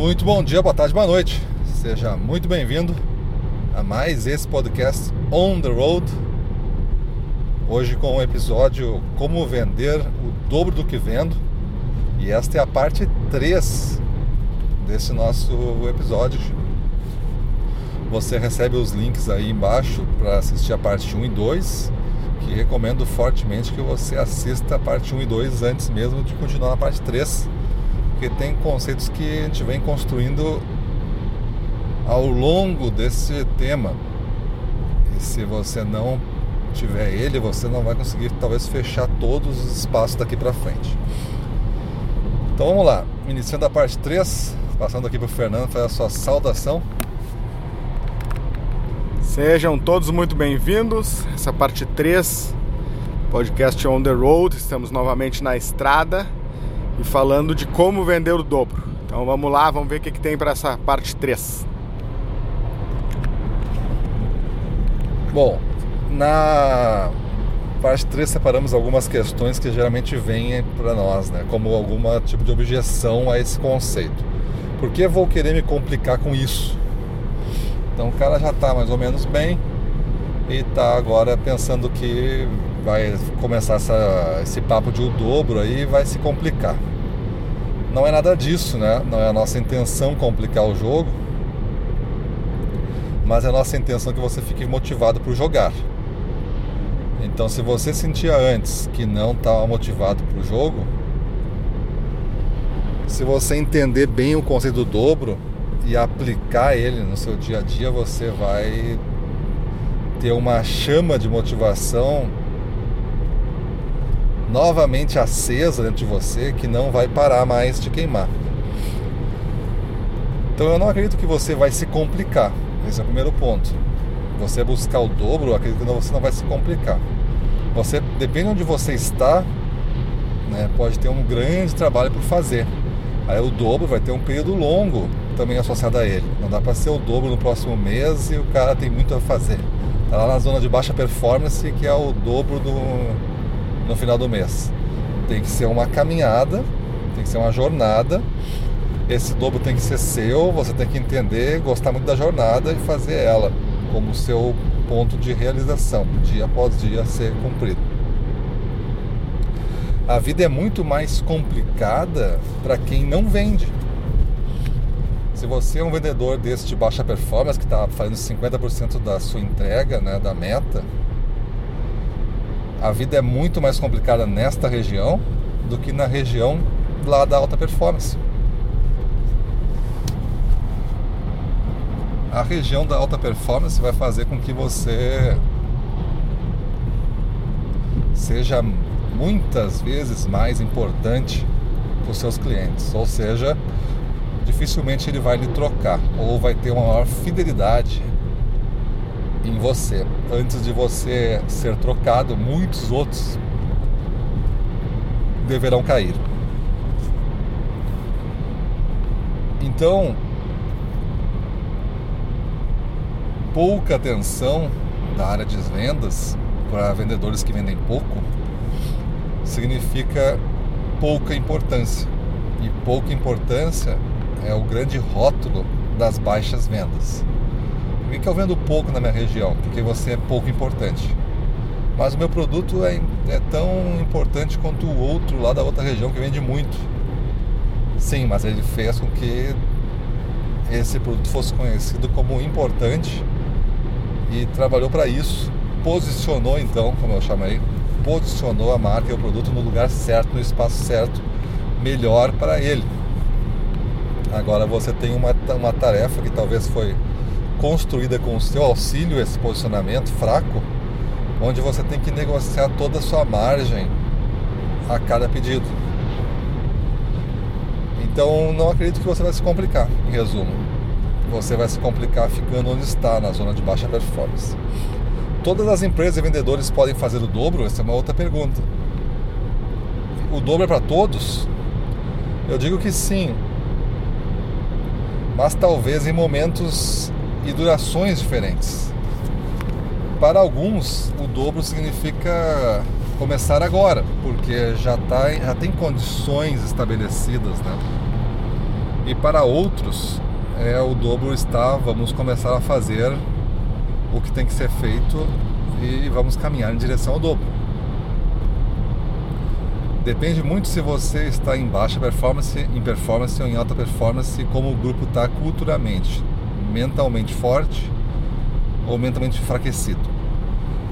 Muito bom dia, boa tarde, boa noite. Seja muito bem-vindo a mais esse podcast On the Road. Hoje com o episódio Como Vender o Dobro do que Vendo. E esta é a parte 3 desse nosso episódio. Você recebe os links aí embaixo para assistir a parte 1 e 2, que recomendo fortemente que você assista a parte 1 e 2 antes mesmo de continuar na parte 3 porque tem conceitos que a gente vem construindo ao longo desse tema. E se você não tiver ele, você não vai conseguir talvez fechar todos os espaços daqui para frente. Então vamos lá, iniciando a parte 3, passando aqui para o Fernando fazer a sua saudação. Sejam todos muito bem-vindos. Essa parte 3, podcast On the Road. Estamos novamente na estrada e falando de como vender o dobro. Então vamos lá, vamos ver o que, que tem para essa parte 3. Bom, na parte 3 separamos algumas questões que geralmente vêm para nós, né? como algum tipo de objeção a esse conceito. Por que vou querer me complicar com isso? Então o cara já está mais ou menos bem e está agora pensando que vai começar essa, esse papo de o dobro aí vai se complicar. Não é nada disso, né? Não é a nossa intenção complicar o jogo, mas é a nossa intenção que você fique motivado por jogar. Então, se você sentia antes que não estava motivado para o jogo, se você entender bem o conceito do dobro e aplicar ele no seu dia a dia, você vai ter uma chama de motivação novamente acesa dentro de você que não vai parar mais de queimar. Então eu não acredito que você vai se complicar. Esse é o primeiro ponto. Você buscar o dobro, acredito que você não vai se complicar. Você, depende de onde você está, né, pode ter um grande trabalho por fazer. Aí o dobro vai ter um período longo também associado a ele. Não dá para ser o dobro no próximo mês e o cara tem muito a fazer. Tá lá na zona de baixa performance que é o dobro do, no final do mês. Tem que ser uma caminhada, tem que ser uma jornada. Esse dobro tem que ser seu, você tem que entender, gostar muito da jornada e fazer ela como seu ponto de realização, dia após dia ser cumprido. A vida é muito mais complicada para quem não vende. Se você é um vendedor desse de baixa performance, que está fazendo 50% da sua entrega, né, da meta, a vida é muito mais complicada nesta região do que na região lá da alta performance. A região da alta performance vai fazer com que você seja muitas vezes mais importante para os seus clientes, ou seja, dificilmente ele vai lhe trocar ou vai ter uma maior fidelidade em você. Antes de você ser trocado, muitos outros deverão cair. Então, pouca atenção da área de vendas para vendedores que vendem pouco significa pouca importância. E pouca importância é o grande rótulo das baixas vendas. Por que eu vendo pouco na minha região? Porque você é pouco importante. Mas o meu produto é, é tão importante quanto o outro lá da outra região que vende muito. Sim, mas ele fez com que esse produto fosse conhecido como importante e trabalhou para isso. Posicionou então, como eu chamei, posicionou a marca e o produto no lugar certo, no espaço certo, melhor para ele. Agora você tem uma, uma tarefa que talvez foi construída com o seu auxílio, esse posicionamento fraco, onde você tem que negociar toda a sua margem a cada pedido. Então não acredito que você vai se complicar, em resumo. Você vai se complicar ficando onde está, na zona de baixa performance. Todas as empresas e vendedores podem fazer o dobro? Essa é uma outra pergunta. O dobro é para todos? Eu digo que sim, mas talvez em momentos e durações diferentes. Para alguns, o dobro significa começar agora, porque já, tá, já tem condições estabelecidas. Né? E para outros, é o dobro está, vamos começar a fazer o que tem que ser feito e vamos caminhar em direção ao dobro. Depende muito se você está em baixa performance, em performance ou em alta performance, como o grupo está culturalmente, mentalmente forte ou mentalmente enfraquecido.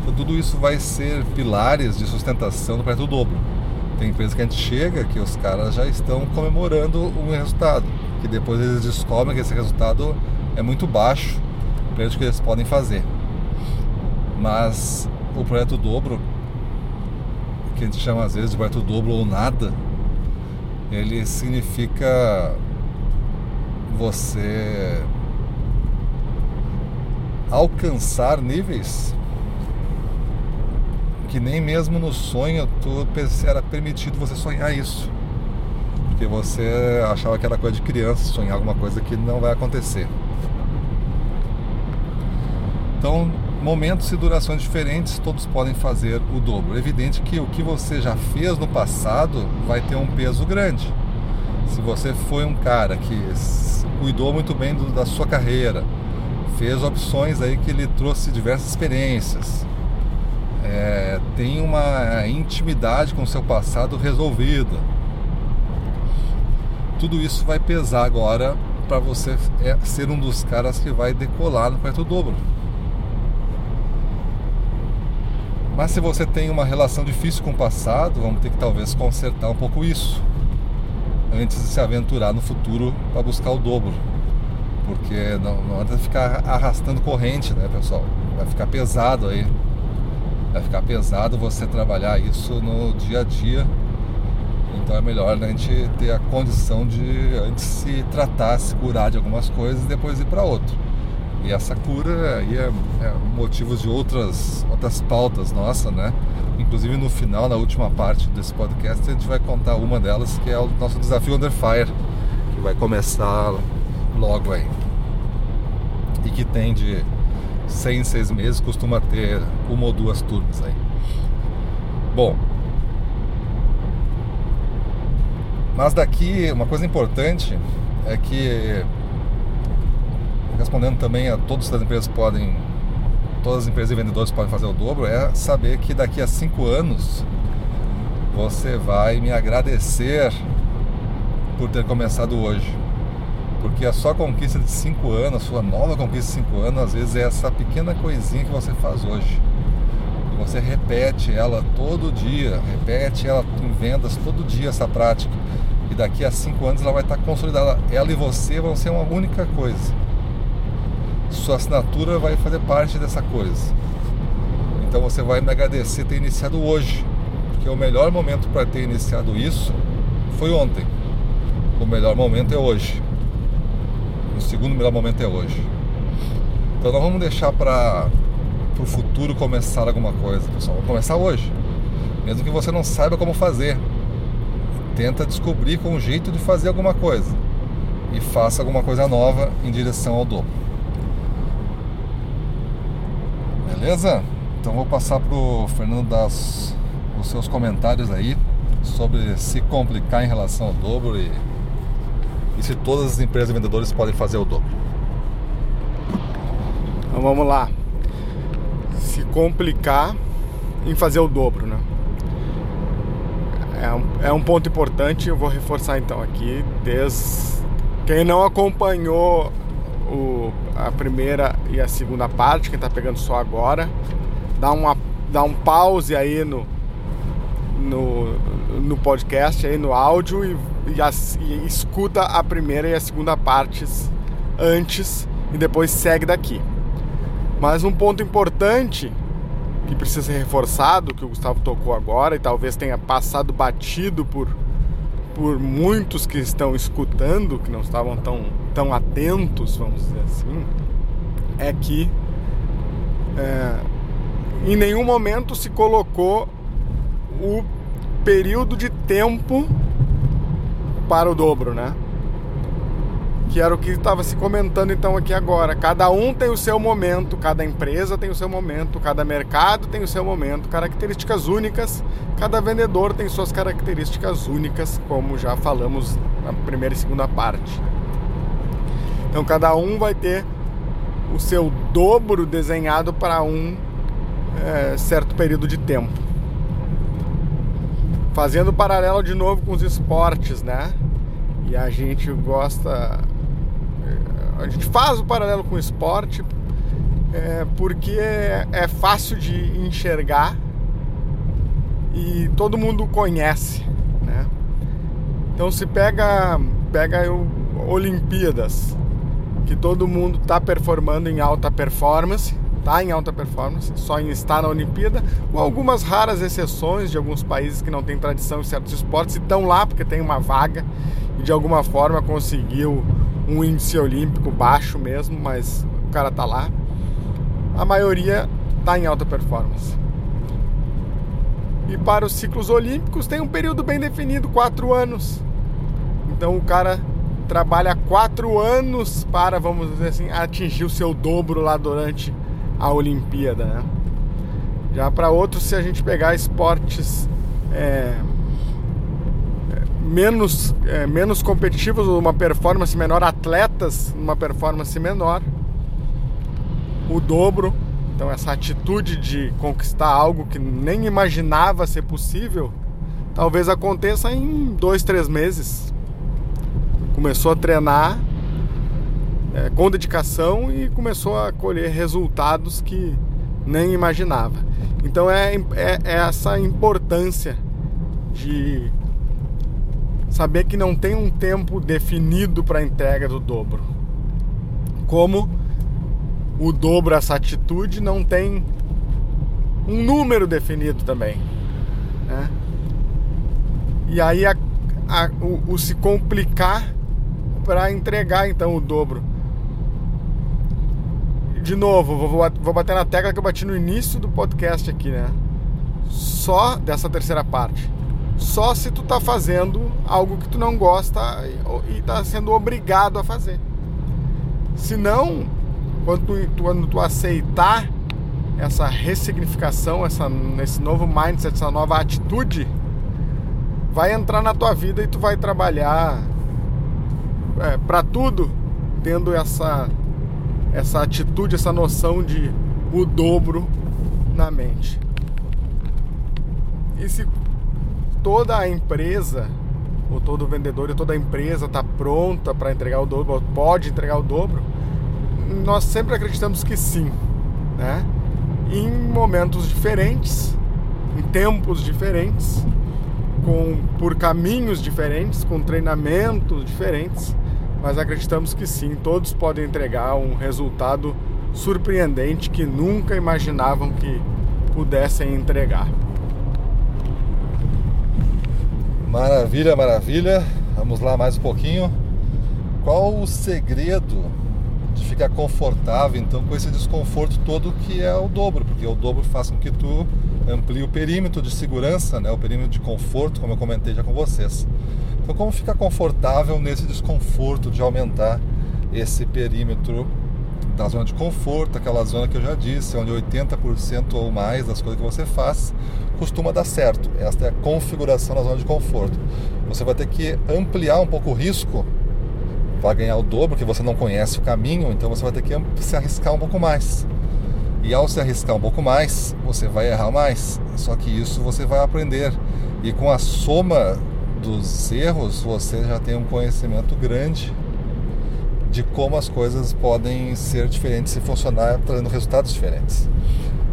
Então, tudo isso vai ser pilares de sustentação do projeto dobro. Tem empresas que a gente chega que os caras já estão comemorando um resultado, que depois eles descobrem que esse resultado é muito baixo para o que eles podem fazer. Mas o projeto dobro, que a gente chama às vezes de projeto dobro ou nada, ele significa você alcançar níveis que nem mesmo no sonho tu era permitido você sonhar isso. Porque você achava que era coisa de criança sonhar alguma coisa que não vai acontecer. Então, momentos e durações diferentes, todos podem fazer o dobro. É evidente que o que você já fez no passado vai ter um peso grande. Se você foi um cara que cuidou muito bem do, da sua carreira, fez opções aí que lhe trouxe diversas experiências, é, tem uma intimidade com seu passado resolvida. Tudo isso vai pesar agora para você é, ser um dos caras que vai decolar no quarto dobro. Mas se você tem uma relação difícil com o passado, vamos ter que talvez consertar um pouco isso antes de se aventurar no futuro para buscar o dobro. Porque não, não adianta ficar arrastando corrente, né, pessoal? Vai ficar pesado aí. Vai ficar pesado você trabalhar isso no dia a dia. Então é melhor né, a gente ter a condição de antes se tratar, se curar de algumas coisas e depois ir para outro. E essa cura aí é, é motivo de outras, outras pautas nossa, né? Inclusive no final, na última parte desse podcast, a gente vai contar uma delas que é o nosso desafio Under Fire, que vai começar logo aí. E que tem de seis em meses, costuma ter uma ou duas turmas aí. Bom, mas daqui uma coisa importante é que respondendo também a todas as empresas podem, todas as empresas e vendedores podem fazer o dobro, é saber que daqui a cinco anos você vai me agradecer por ter começado hoje. Porque a sua conquista de 5 anos, a sua nova conquista de 5 anos, às vezes é essa pequena coisinha que você faz hoje. E você repete ela todo dia, repete ela em vendas todo dia essa prática. E daqui a 5 anos ela vai estar consolidada. Ela e você vão ser uma única coisa. Sua assinatura vai fazer parte dessa coisa. Então você vai me agradecer ter iniciado hoje. Porque o melhor momento para ter iniciado isso foi ontem. O melhor momento é hoje. O segundo melhor momento é hoje. Então não vamos deixar para o futuro começar alguma coisa, pessoal. Vamos começar hoje. Mesmo que você não saiba como fazer. Tenta descobrir com um jeito de fazer alguma coisa. E faça alguma coisa nova em direção ao dobro. Beleza? Então vou passar pro Fernando dar os seus comentários aí sobre se complicar em relação ao dobro e e se todas as empresas vendedores podem fazer o dobro. Então vamos lá. Se complicar em fazer o dobro, né? É um, é um ponto importante, eu vou reforçar então aqui. Desde quem não acompanhou o, a primeira e a segunda parte, quem está pegando só agora, dá, uma, dá um pause aí no, no, no podcast, aí no áudio e e, as, e escuta a primeira e a segunda partes antes e depois segue daqui. Mas um ponto importante que precisa ser reforçado, que o Gustavo tocou agora e talvez tenha passado batido por, por muitos que estão escutando, que não estavam tão, tão atentos, vamos dizer assim, é que é, em nenhum momento se colocou o período de tempo para o dobro, né? Que era o que estava se comentando então aqui agora. Cada um tem o seu momento, cada empresa tem o seu momento, cada mercado tem o seu momento, características únicas, cada vendedor tem suas características únicas, como já falamos na primeira e segunda parte. Então cada um vai ter o seu dobro desenhado para um é, certo período de tempo. Fazendo paralelo de novo com os esportes, né? E a gente gosta. É, a gente faz o paralelo com o esporte é, porque é, fácil de enxergar e todo mundo conhece, né? Então se pega pega o Olimpíadas, que todo mundo está performando em alta performance, está em alta performance, só em estar na Olimpíada, com algumas raras exceções de alguns países que não têm tradição em certos esportes e estão lá porque tem uma vaga e de alguma forma conseguiu um índice olímpico baixo mesmo, mas o cara tá lá. A maioria está em alta performance. E para os ciclos olímpicos tem um período bem definido, quatro anos. Então o cara trabalha quatro anos para, vamos dizer assim, atingir o seu dobro lá durante a Olimpíada. Né? Já para outros, se a gente pegar esportes é, é, menos, é, menos competitivos, uma performance menor, atletas uma performance menor, o dobro. Então, essa atitude de conquistar algo que nem imaginava ser possível, talvez aconteça em dois, três meses, começou a treinar é, com dedicação e começou a colher resultados que nem imaginava. Então é, é, é essa importância de saber que não tem um tempo definido para a entrega do dobro. Como o dobro, essa atitude, não tem um número definido também. Né? E aí a, a, o, o se complicar para entregar então o dobro. De novo, vou, bater na tecla que eu bati no início do podcast aqui, né? Só dessa terceira parte. Só se tu tá fazendo algo que tu não gosta e, tá sendo obrigado a fazer. Se não, quando tu, quando tu aceitar essa ressignificação, essa, esse novo mindset, essa nova atitude, vai entrar na tua vida e tu vai trabalhar é, para tudo, tendo essa, essa atitude, essa noção de o dobro na mente. E se toda a empresa, ou todo vendedor e toda a empresa está pronta para entregar o dobro, ou pode entregar o dobro, nós sempre acreditamos que sim, né? Em momentos diferentes, em tempos diferentes, com por caminhos diferentes, com treinamentos diferentes, mas acreditamos que sim, todos podem entregar um resultado surpreendente que nunca imaginavam que pudessem entregar. Maravilha, maravilha. Vamos lá mais um pouquinho. Qual o segredo de ficar confortável então com esse desconforto todo que é o dobro? Porque o dobro faz com que tu amplie o perímetro de segurança, né? o perímetro de conforto, como eu comentei já com vocês. Então, como ficar confortável nesse desconforto de aumentar esse perímetro da zona de conforto, aquela zona que eu já disse, onde 80% ou mais das coisas que você faz costuma dar certo. Esta é a configuração da zona de conforto. Você vai ter que ampliar um pouco o risco para ganhar o dobro, porque você não conhece o caminho, então você vai ter que se arriscar um pouco mais. E ao se arriscar um pouco mais, você vai errar mais. Só que isso você vai aprender. E com a soma dos erros, você já tem um conhecimento grande de como as coisas podem ser diferentes se funcionar trazendo resultados diferentes.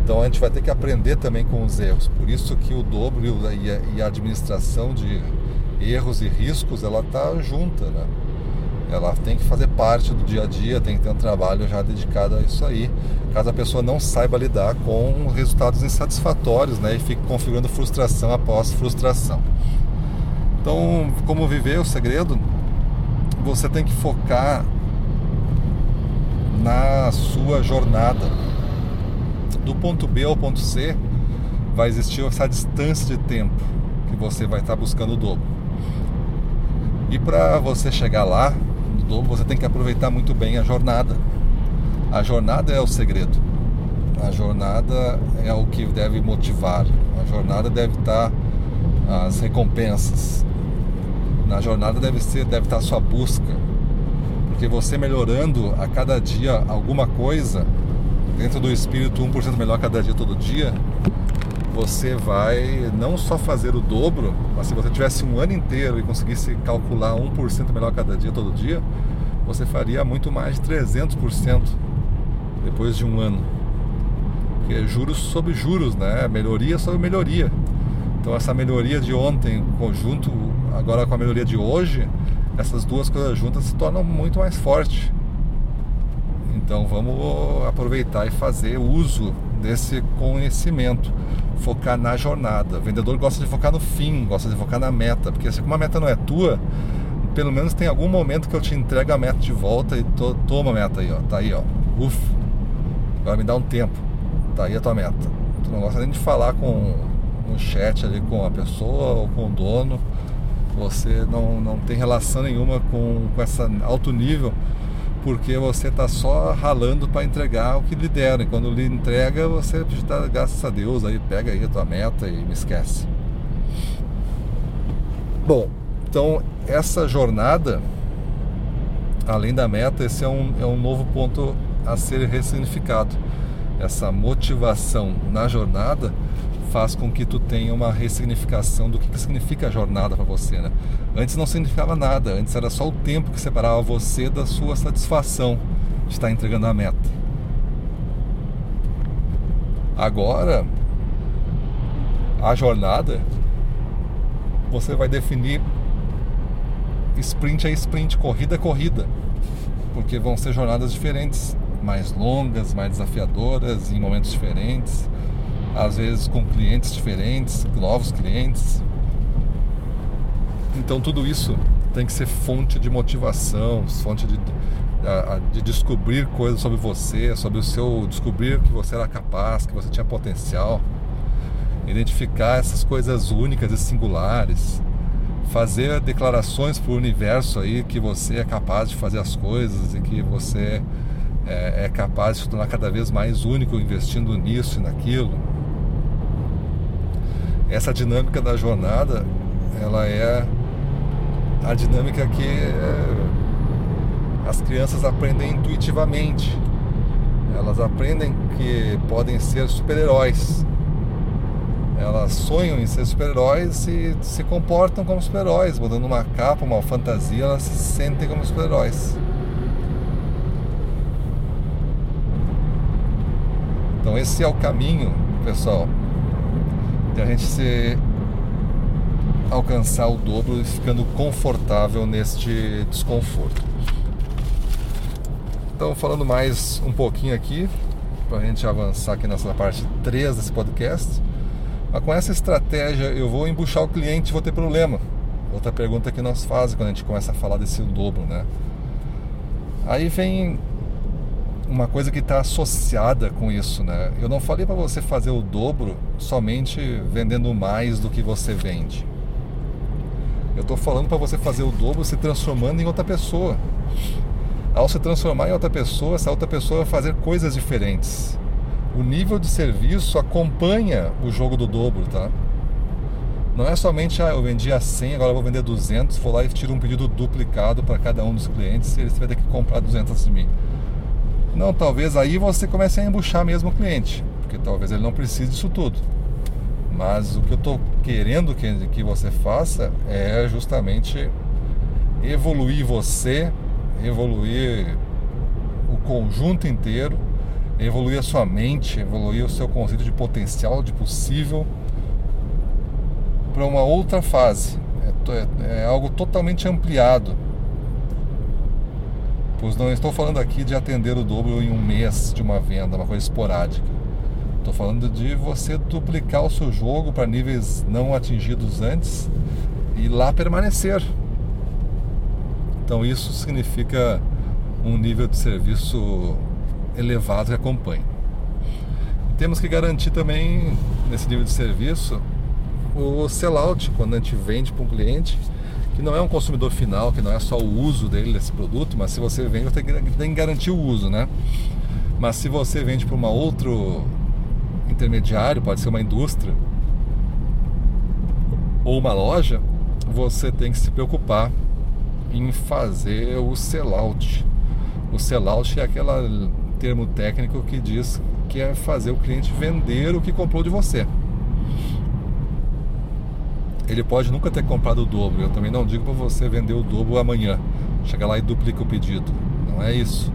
Então a gente vai ter que aprender também com os erros. Por isso que o dobro e a administração de erros e riscos ela está junta, né? Ela tem que fazer parte do dia a dia, tem que ter um trabalho já dedicado a isso aí. Caso a pessoa não saiba lidar com resultados insatisfatórios, né? E fique configurando frustração após frustração. Então, como viver o segredo? Você tem que focar na sua jornada. Do ponto B ao ponto C, vai existir essa distância de tempo que você vai estar buscando o dobro. E para você chegar lá, no dobro, você tem que aproveitar muito bem a jornada. A jornada é o segredo. A jornada é o que deve motivar. A jornada deve estar as recompensas, na jornada deve ser deve estar a sua busca Porque você melhorando a cada dia alguma coisa, dentro do espírito 1% melhor cada dia, todo dia, você vai não só fazer o dobro, mas se você tivesse um ano inteiro e conseguisse calcular 1% melhor cada dia, todo dia, você faria muito mais de 300% depois de um ano. Porque é juros sobre juros, né? Melhoria sobre melhoria. Então essa melhoria de ontem, conjunto agora com a melhoria de hoje, essas duas coisas juntas se tornam muito mais fortes. Então vamos aproveitar e fazer uso desse conhecimento, focar na jornada. O vendedor gosta de focar no fim, gosta de focar na meta, porque se uma meta não é tua, pelo menos tem algum momento que eu te entrego a meta de volta e to, toma a meta aí, ó. Tá aí, ó. Uf. Agora me dá um tempo. Tá aí a tua meta. Tu não gosta nem de falar com um chat ali com a pessoa ou com o dono. Você não, não tem relação nenhuma com, com esse alto nível, porque você está só ralando para entregar o que lhe deram. E quando lhe entrega, você dá graças a Deus, aí pega aí a tua meta e me esquece. Bom, então, essa jornada, além da meta, esse é um, é um novo ponto a ser ressignificado. Essa motivação na jornada faz com que tu tenha uma ressignificação do que, que significa a jornada para você, né? Antes não significava nada, antes era só o tempo que separava você da sua satisfação de estar entregando a meta. Agora, a jornada, você vai definir sprint é sprint, corrida é corrida, porque vão ser jornadas diferentes, mais longas, mais desafiadoras, em momentos diferentes, às vezes com clientes diferentes, novos clientes. Então tudo isso tem que ser fonte de motivação, fonte de, de descobrir coisas sobre você, sobre o seu descobrir que você era capaz, que você tinha potencial, identificar essas coisas únicas e singulares fazer declarações para o universo aí que você é capaz de fazer as coisas e que você é, é capaz de se tornar cada vez mais único investindo nisso e naquilo. Essa dinâmica da jornada, ela é a dinâmica que é, as crianças aprendem intuitivamente. Elas aprendem que podem ser super-heróis elas sonham em ser super-heróis e se comportam como super-heróis, botando uma capa, uma fantasia, elas se sentem como super-heróis. Então esse é o caminho, pessoal, de a gente se alcançar o dobro e ficando confortável neste desconforto. Então falando mais um pouquinho aqui, para a gente avançar aqui nessa parte 3 desse podcast. Mas com essa estratégia eu vou embuchar o cliente vou ter problema. Outra pergunta que nós fazemos quando a gente começa a falar desse dobro, né? Aí vem uma coisa que está associada com isso, né? Eu não falei para você fazer o dobro somente vendendo mais do que você vende. Eu estou falando para você fazer o dobro se transformando em outra pessoa. Ao se transformar em outra pessoa, essa outra pessoa vai fazer coisas diferentes o nível de serviço acompanha o jogo do dobro, tá? Não é somente, ah, eu vendi a 100, agora vou vender 200, vou lá e tiro um pedido duplicado para cada um dos clientes e eles vai ter que comprar 200 de mim. Não, talvez aí você comece a embuchar mesmo o cliente, porque talvez ele não precise disso tudo. Mas o que eu estou querendo que, que você faça é justamente evoluir você, evoluir o conjunto inteiro evoluir a sua mente, evoluir o seu conceito de potencial, de possível, para uma outra fase. É, é, é, algo totalmente ampliado. Pois não estou falando aqui de atender o dobro em um mês de uma venda, uma coisa esporádica. Estou falando de você duplicar o seu jogo para níveis não atingidos antes e lá permanecer. Então isso significa um nível de serviço elevado que acompanhe. Temos que garantir também, nesse nível de serviço, o sellout, quando a gente vende para um cliente, que não é um consumidor final, que não é só o uso dele desse produto, mas se você vende, você tem que garantir o uso, né? Mas se você vende para um outro intermediário, pode ser uma indústria ou uma loja, você tem que se preocupar em fazer o sellout. O sellout é aquele termo técnico que diz que é fazer o cliente vender o que comprou de você. Ele pode nunca ter comprado o dobro. Eu também não digo para você vender o dobro amanhã. Chega lá e duplica o pedido. Não é isso.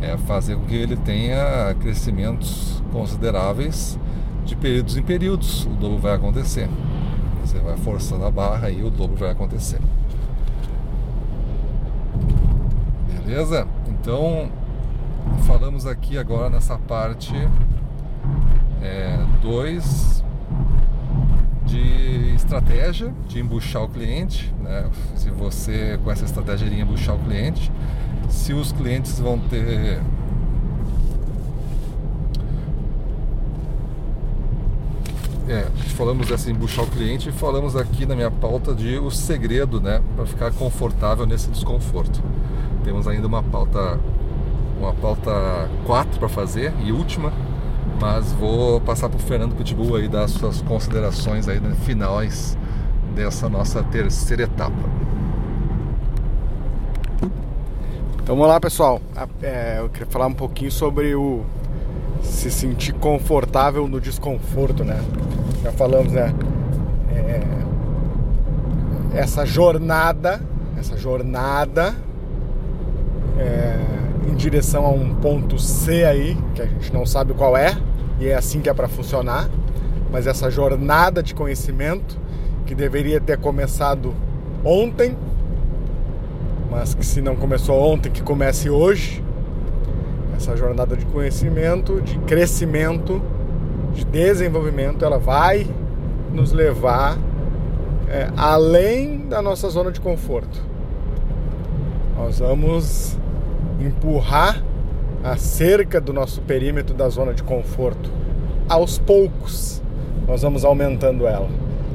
É fazer com que ele tenha crescimentos consideráveis de períodos em períodos. O dobro vai acontecer. Você vai forçando a barra e o dobro vai acontecer. Beleza? Então, falamos aqui agora nessa parte 2 é, de estratégia de embuchar o cliente. Né? Se você com essa estratégia de embuchar o cliente, se os clientes vão ter É, falamos assim, embuchar o cliente e falamos aqui na minha pauta de o segredo, né, para ficar confortável nesse desconforto. Temos ainda uma pauta uma pauta 4 para fazer e última, mas vou passar para o Fernando Pitbull aí dar suas considerações aí né, finais dessa nossa terceira etapa. Então vamos lá pessoal, é, eu queria falar um pouquinho sobre o se sentir confortável no desconforto, né? Já falamos, né? É, essa jornada, essa jornada é, em direção a um ponto C aí, que a gente não sabe qual é, e é assim que é para funcionar, mas essa jornada de conhecimento que deveria ter começado ontem, mas que se não começou ontem, que comece hoje. Essa jornada de conhecimento, de crescimento, de desenvolvimento, ela vai nos levar é, além da nossa zona de conforto. Nós vamos empurrar a cerca do nosso perímetro da zona de conforto. Aos poucos, nós vamos aumentando ela.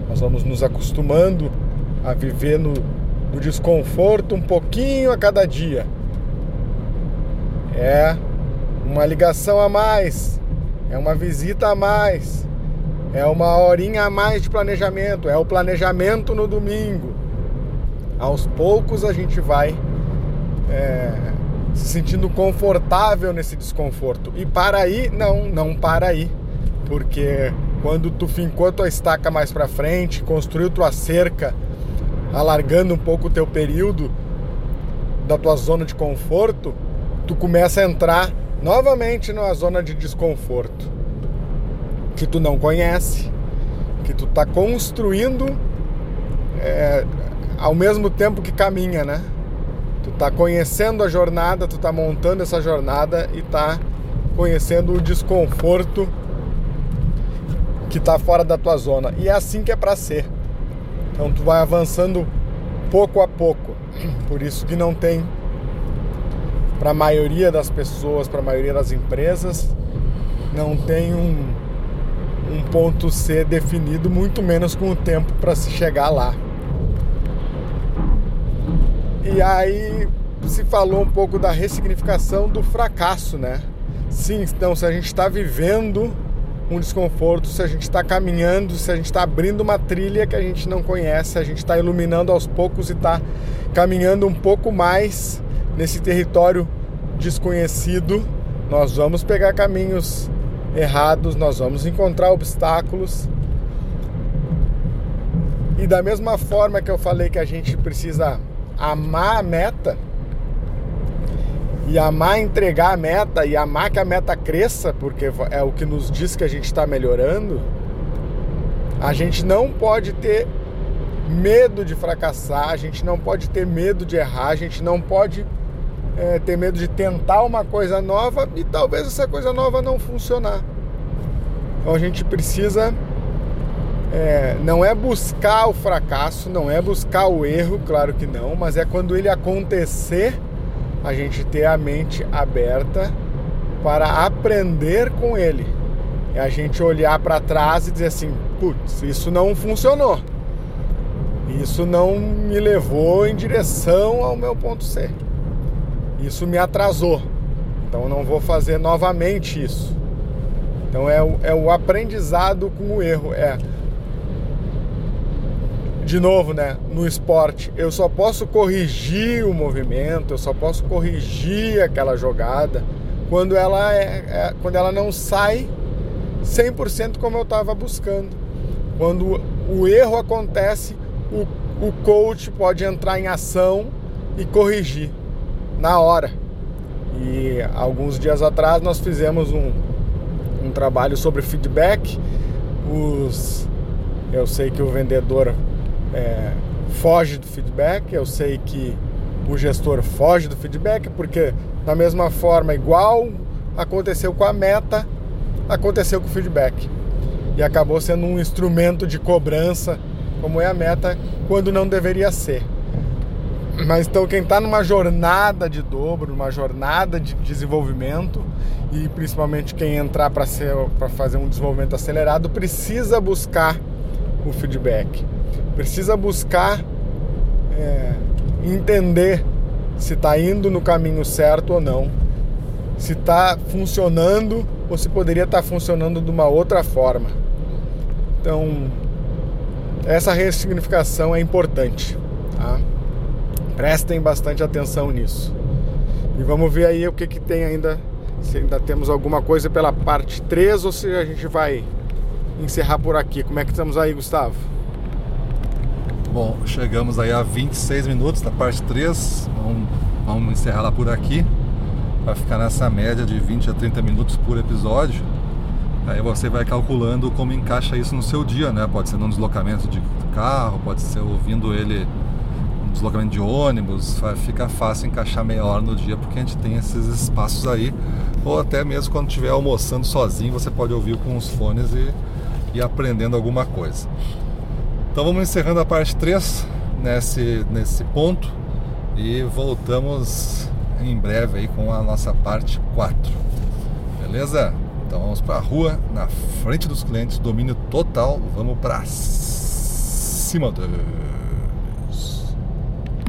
Nós vamos nos acostumando a viver no, no desconforto um pouquinho a cada dia. É uma ligação a mais, é uma visita a mais, é uma horinha a mais de planejamento, é o planejamento no domingo. Aos poucos a gente vai é, se sentindo confortável nesse desconforto. E para aí, não, não para aí. Porque quando tu fincou tua estaca mais para frente, construiu tua cerca, alargando um pouco o teu período da tua zona de conforto, tu começa a entrar novamente numa zona de desconforto que tu não conhece, que tu tá construindo é, ao mesmo tempo que caminha, né? Tu tá conhecendo a jornada, tu tá montando essa jornada e tá conhecendo o desconforto que tá fora da tua zona. E é assim que é para ser. Então tu vai avançando pouco a pouco. Por isso que não tem para a maioria das pessoas, para a maioria das empresas, não tem um, um ponto C definido, muito menos com o tempo para se chegar lá. E aí se falou um pouco da ressignificação do fracasso, né? Sim, então se a gente está vivendo um desconforto, se a gente está caminhando, se a gente está abrindo uma trilha que a gente não conhece, a gente está iluminando aos poucos e está caminhando um pouco mais nesse território desconhecido, nós vamos pegar caminhos errados, nós vamos encontrar obstáculos. E da mesma forma que eu falei que a gente precisa amar a meta e amar entregar a meta e amar que a meta cresça, porque é o que nos diz que a gente está melhorando, a gente não pode ter medo de fracassar, a gente não pode ter medo de errar, a gente não pode é, ter medo de tentar uma coisa nova e talvez essa coisa nova não funcionar. Então a gente precisa é, não é buscar o fracasso, não é buscar o erro, claro que não, mas é quando ele acontecer, a gente ter a mente aberta para aprender com ele. É a gente olhar para trás e dizer assim: putz, isso não funcionou. Isso não me levou em direção ao meu ponto C. Isso me atrasou. Então não vou fazer novamente isso. Então é é o aprendizado com o erro. É de novo, né, no esporte, eu só posso corrigir o movimento, eu só posso corrigir aquela jogada quando ela, é, é quando ela não sai 100% como eu estava buscando. Quando o erro acontece, o, o coach pode entrar em ação e corrigir na hora. E alguns dias atrás nós fizemos um, um trabalho sobre feedback. Os, eu sei que o vendedor é, foge do feedback, eu sei que o gestor foge do feedback, porque da mesma forma, igual aconteceu com a meta, aconteceu com o feedback. E acabou sendo um instrumento de cobrança, como é a meta, quando não deveria ser. Mas então quem está numa jornada de dobro, numa jornada de desenvolvimento, e principalmente quem entrar para fazer um desenvolvimento acelerado, precisa buscar o feedback precisa buscar é, entender se está indo no caminho certo ou não, se está funcionando ou se poderia estar tá funcionando de uma outra forma. Então, essa ressignificação é importante. Tá? Prestem bastante atenção nisso. E vamos ver aí o que, que tem ainda, se ainda temos alguma coisa pela parte 3 ou se a gente vai encerrar por aqui. Como é que estamos aí, Gustavo? Bom, chegamos aí a 26 minutos da parte 3. Vamos, vamos encerrar lá por aqui. Vai ficar nessa média de 20 a 30 minutos por episódio. Aí você vai calculando como encaixa isso no seu dia, né? Pode ser num deslocamento de carro, pode ser ouvindo ele no deslocamento de ônibus. Vai ficar fácil encaixar meia hora no dia porque a gente tem esses espaços aí. Ou até mesmo quando estiver almoçando sozinho, você pode ouvir com os fones e ir aprendendo alguma coisa. Então vamos encerrando a parte 3 nesse, nesse ponto e voltamos em breve aí com a nossa parte 4. Beleza? Então vamos para a rua, na frente dos clientes, domínio total, vamos para cima. Do...